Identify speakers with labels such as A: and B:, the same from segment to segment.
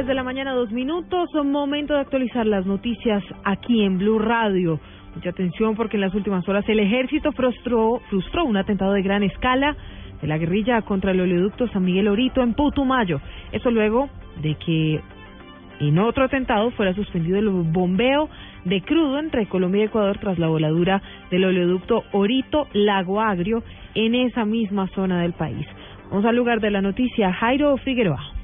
A: 10 de la mañana, dos minutos. Momento de actualizar las noticias aquí en Blue Radio. Mucha atención porque en las últimas horas el ejército frustró, frustró un atentado de gran escala de la guerrilla contra el oleoducto San Miguel Orito en Putumayo. Eso luego de que en otro atentado fuera suspendido el bombeo de crudo entre Colombia y Ecuador tras la voladura del oleoducto Orito Lago Agrio en esa misma zona del país. Vamos al lugar de la noticia, Jairo Figueroa.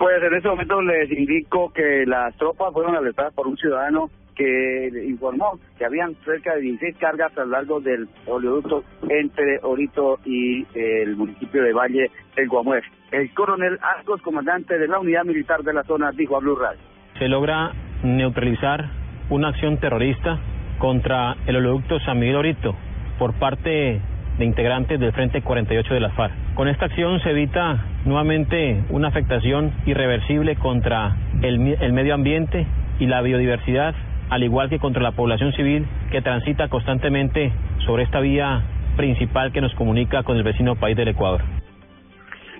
B: Pues en este momento les indico que las tropas fueron alertadas por un ciudadano que informó que habían cerca de 16 cargas a lo largo del oleoducto entre Orito y el municipio de Valle del Guamuer. El coronel Arcos, comandante de la unidad militar de la zona, dijo a Blue Radio.
C: Se logra neutralizar una acción terrorista contra el oleoducto San Miguel Orito por parte de integrantes del Frente 48 de las FARC. Con esta acción se evita nuevamente una afectación irreversible contra el, el medio ambiente y la biodiversidad, al igual que contra la población civil que transita constantemente sobre esta vía principal que nos comunica con el vecino país del Ecuador.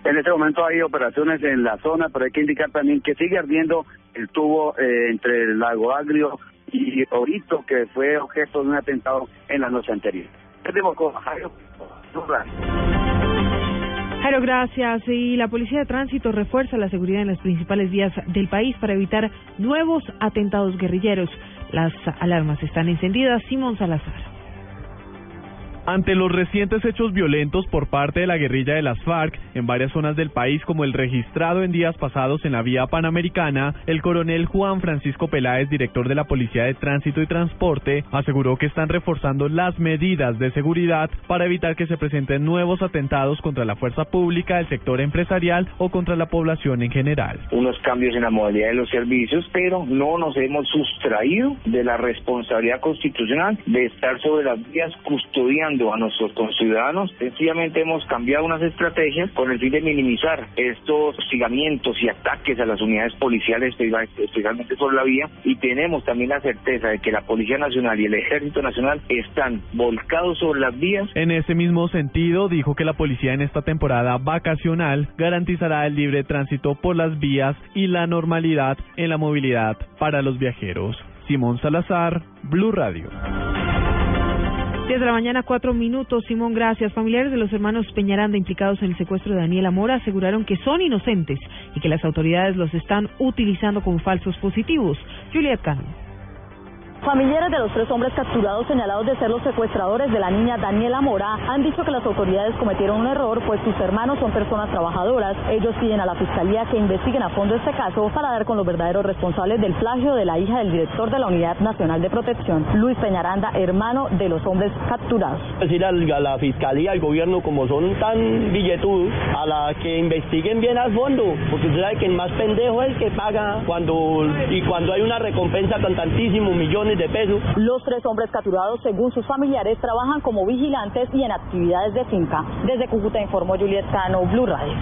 B: En este momento hay operaciones en la zona, pero hay que indicar también que sigue ardiendo el tubo eh, entre el lago Agrio y Orito, que fue objeto de un atentado en la noche anterior. Tenemos con Jairo.
A: Gracias. Y la Policía de Tránsito refuerza la seguridad en las principales vías del país para evitar nuevos atentados guerrilleros. Las alarmas están encendidas. Simón Salazar.
D: Ante los recientes hechos violentos por parte de la guerrilla de las FARC en varias zonas del país, como el registrado en días pasados en la vía panamericana, el coronel Juan Francisco Peláez, director de la Policía de Tránsito y Transporte, aseguró que están reforzando las medidas de seguridad para evitar que se presenten nuevos atentados contra la fuerza pública, el sector empresarial o contra la población en general.
E: Unos cambios en la modalidad de los servicios, pero no nos hemos sustraído de la responsabilidad constitucional de estar sobre las vías custodiando a nuestros conciudadanos. Sencillamente hemos cambiado unas estrategias con el fin de minimizar estos hostigamientos y ataques a las unidades policiales, especialmente sobre la vía, y tenemos también la certeza de que la Policía Nacional y el Ejército Nacional están volcados sobre las vías.
D: En ese mismo sentido, dijo que la policía en esta temporada vacacional garantizará el libre tránsito por las vías y la normalidad en la movilidad para los viajeros. Simón Salazar, Blue Radio.
A: 10 de la mañana, cuatro minutos. Simón, gracias. Familiares de los hermanos Peñaranda implicados en el secuestro de Daniela Mora aseguraron que son inocentes y que las autoridades los están utilizando como falsos positivos. Juliet Cano.
F: Familiares de los tres hombres capturados señalados de ser los secuestradores de la niña Daniela Mora han dicho que las autoridades cometieron un error, pues sus hermanos son personas trabajadoras. Ellos piden a la fiscalía que investiguen a fondo este caso para dar con los verdaderos responsables del plagio de la hija del director de la Unidad Nacional de Protección, Luis Peñaranda, hermano de los hombres capturados.
G: Decir a la fiscalía, al gobierno, como son tan billetudos, a la que investiguen bien a fondo, porque usted sabe que el más pendejo es el que paga cuando y cuando hay una recompensa con tantísimos millones de pesos.
F: Los tres hombres capturados, según sus familiares, trabajan como vigilantes y en actividades de finca. Desde Cúcuta informó Juliet Cano, Blue Radio.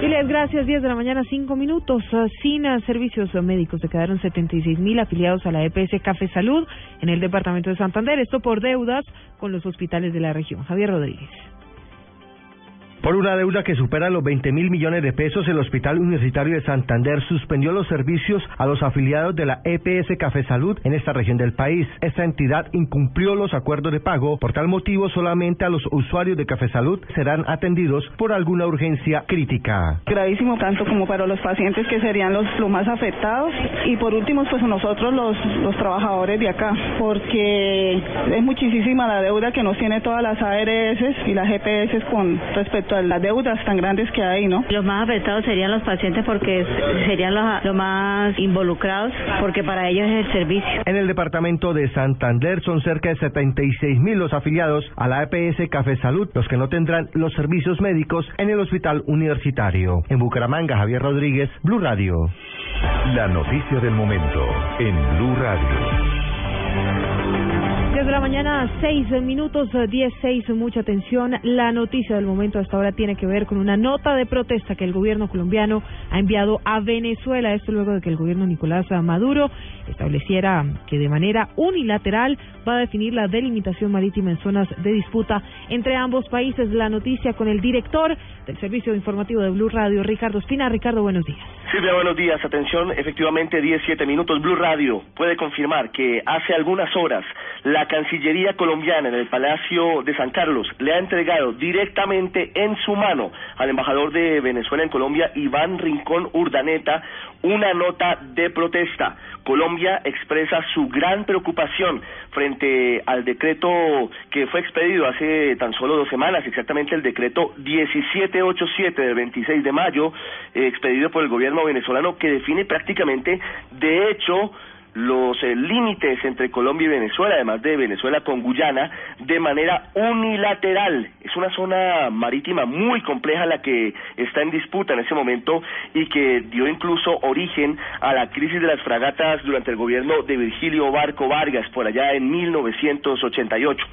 A: Juliet, gracias. 10 de la mañana, 5 minutos. Sin servicios médicos se quedaron 76 mil afiliados a la EPS Café Salud en el departamento de Santander. Esto por deudas con los hospitales de la región. Javier Rodríguez.
H: Por una deuda que supera los 20 mil millones de pesos, el Hospital Universitario de Santander suspendió los servicios a los afiliados de la EPS Café Salud en esta región del país. Esta entidad incumplió los acuerdos de pago. Por tal motivo, solamente a los usuarios de Café Salud serán atendidos por alguna urgencia crítica.
I: Gravísimo tanto como para los pacientes que serían los, más afectados y por último, pues nosotros los, trabajadores de acá, porque es muchísima la deuda que nos tiene todas las ARS y las GPS con respecto respecto a las deudas tan grandes que hay, ¿no?
J: Los más afectados serían los pacientes porque serían los, los más involucrados porque para ellos es el servicio.
H: En el departamento de Santander son cerca de 76 mil los afiliados a la EPS Café Salud, los que no tendrán los servicios médicos en el hospital universitario. En Bucaramanga, Javier Rodríguez, Blue Radio.
K: La noticia del momento en Blue Radio.
A: Desde la mañana, seis minutos, eh, diez, seis, mucha atención. La noticia del momento hasta ahora tiene que ver con una nota de protesta que el gobierno colombiano ha enviado a Venezuela. Esto luego de que el gobierno Nicolás Maduro estableciera que de manera unilateral va a definir la delimitación marítima en zonas de disputa entre ambos países. La noticia con el director del servicio informativo de Blue Radio, Ricardo Espina. Ricardo, buenos días.
L: Silvia, buenos días. Atención, efectivamente, 17 minutos. Blue Radio puede confirmar que hace algunas horas la Cancillería colombiana en el Palacio de San Carlos le ha entregado directamente en su mano al embajador de Venezuela en Colombia, Iván Rincón Urdaneta, una nota de protesta. Colombia expresa su gran preocupación frente al decreto que fue expedido hace tan solo dos semanas, exactamente el decreto 1787 del 26 de mayo, eh, expedido por el gobierno venezolano, que define prácticamente, de hecho, los eh, límites entre Colombia y Venezuela, además de Venezuela con Guyana, de manera unilateral. Es una zona marítima muy compleja la que está en disputa en ese momento y que dio incluso origen a la crisis de las fragatas durante el gobierno de Virgilio Barco Vargas por allá en 1988.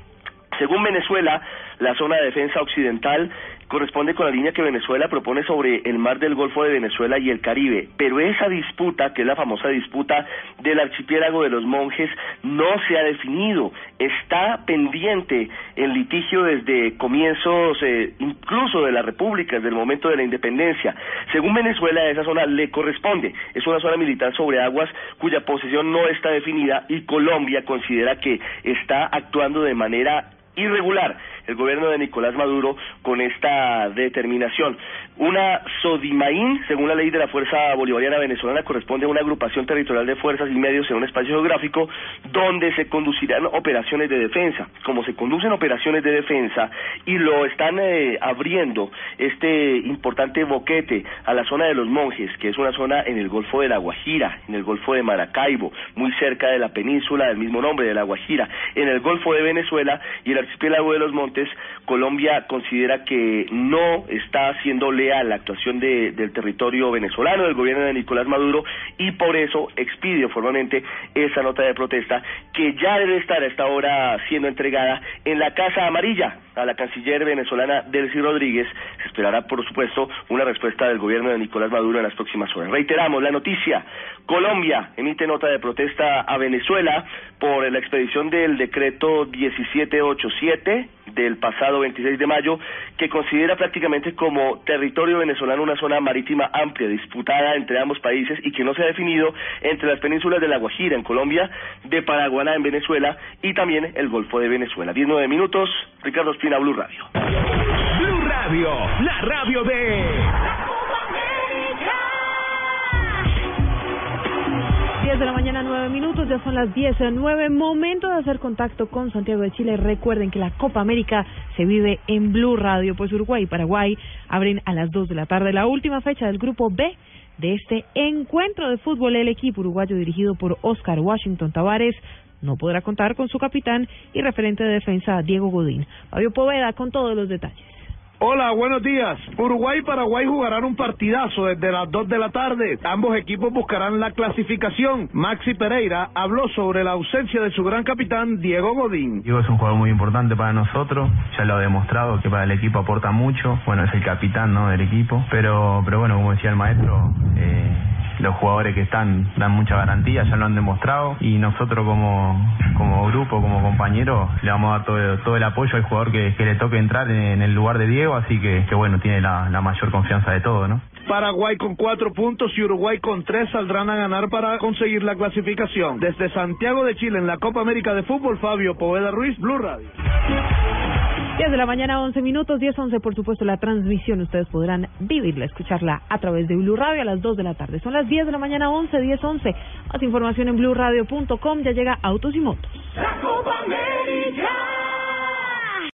L: Según Venezuela, la zona de defensa occidental corresponde con la línea que Venezuela propone sobre el mar del Golfo de Venezuela y el Caribe, pero esa disputa, que es la famosa disputa del archipiélago de los monjes, no se ha definido, está pendiente en litigio desde comienzos eh, incluso de la República, desde el momento de la independencia. Según Venezuela, esa zona le corresponde, es una zona militar sobre aguas cuya posesión no está definida y Colombia considera que está actuando de manera irregular el gobierno de Nicolás Maduro con esta determinación. Una Sodimaín, según la ley de la Fuerza Bolivariana Venezolana, corresponde a una agrupación territorial de fuerzas y medios en un espacio geográfico donde se conducirán operaciones de defensa. Como se conducen operaciones de defensa y lo están eh, abriendo este importante boquete a la zona de los monjes, que es una zona en el Golfo de la Guajira, en el Golfo de Maracaibo, muy cerca de la península del mismo nombre, de la Guajira, en el Golfo de Venezuela y el archipiélago de los Montes, Colombia considera que no está haciendo la actuación de, del territorio venezolano, del gobierno de Nicolás Maduro, y por eso expide formalmente esa nota de protesta que ya debe estar a esta hora siendo entregada en la Casa Amarilla a la canciller venezolana Delcy Rodríguez. Se esperará, por supuesto, una respuesta del gobierno de Nicolás Maduro en las próximas horas. Reiteramos la noticia. Colombia emite nota de protesta a Venezuela por la expedición del decreto 1787 del pasado 26 de mayo, que considera prácticamente como territorio venezolano una zona marítima amplia, disputada entre ambos países y que no se ha definido entre las penínsulas de La Guajira en Colombia, de Paraguaná en Venezuela y también el Golfo de Venezuela. 19 minutos, Ricardo Espina, Blue Radio.
K: Blue Radio, la radio de...
A: 10 de la mañana, 9 minutos, ya son las 10, 9. Momento de hacer contacto con Santiago de Chile. Recuerden que la Copa América se vive en Blue Radio, pues Uruguay y Paraguay abren a las 2 de la tarde la última fecha del grupo B de este encuentro de fútbol. El equipo uruguayo dirigido por Oscar Washington Tavares no podrá contar con su capitán y referente de defensa Diego Godín. Fabio Poveda con todos los detalles.
M: Hola, buenos días. Uruguay y Paraguay jugarán un partidazo desde las 2 de la tarde. Ambos equipos buscarán la clasificación. Maxi Pereira habló sobre la ausencia de su gran capitán Diego Godín.
N: Diego es un jugador muy importante para nosotros, ya lo ha demostrado que para el equipo aporta mucho. Bueno, es el capitán ¿no? del equipo, pero, pero bueno, como decía el maestro, eh, los jugadores que están dan mucha garantía, ya lo han demostrado y nosotros como, como grupo, como compañeros, le vamos a dar todo, todo el apoyo al jugador que, le toque entrar en, el lugar de Diego, así que, que bueno, tiene la, la mayor confianza de todo, ¿no?
M: Paraguay con cuatro puntos y Uruguay con tres saldrán a ganar para conseguir la clasificación. Desde Santiago de Chile en la Copa América de Fútbol, Fabio Poveda Ruiz, Blue Radio.
A: 10 de la mañana, 11 minutos, 10, 11, por supuesto, la transmisión. Ustedes podrán vivirla, escucharla a través de Blue Radio a las 2 de la tarde. Son las 10 de la mañana, 11, 10, 11. Más información en blueradio.com. Ya llega Autos y Motos.
K: La Copa América.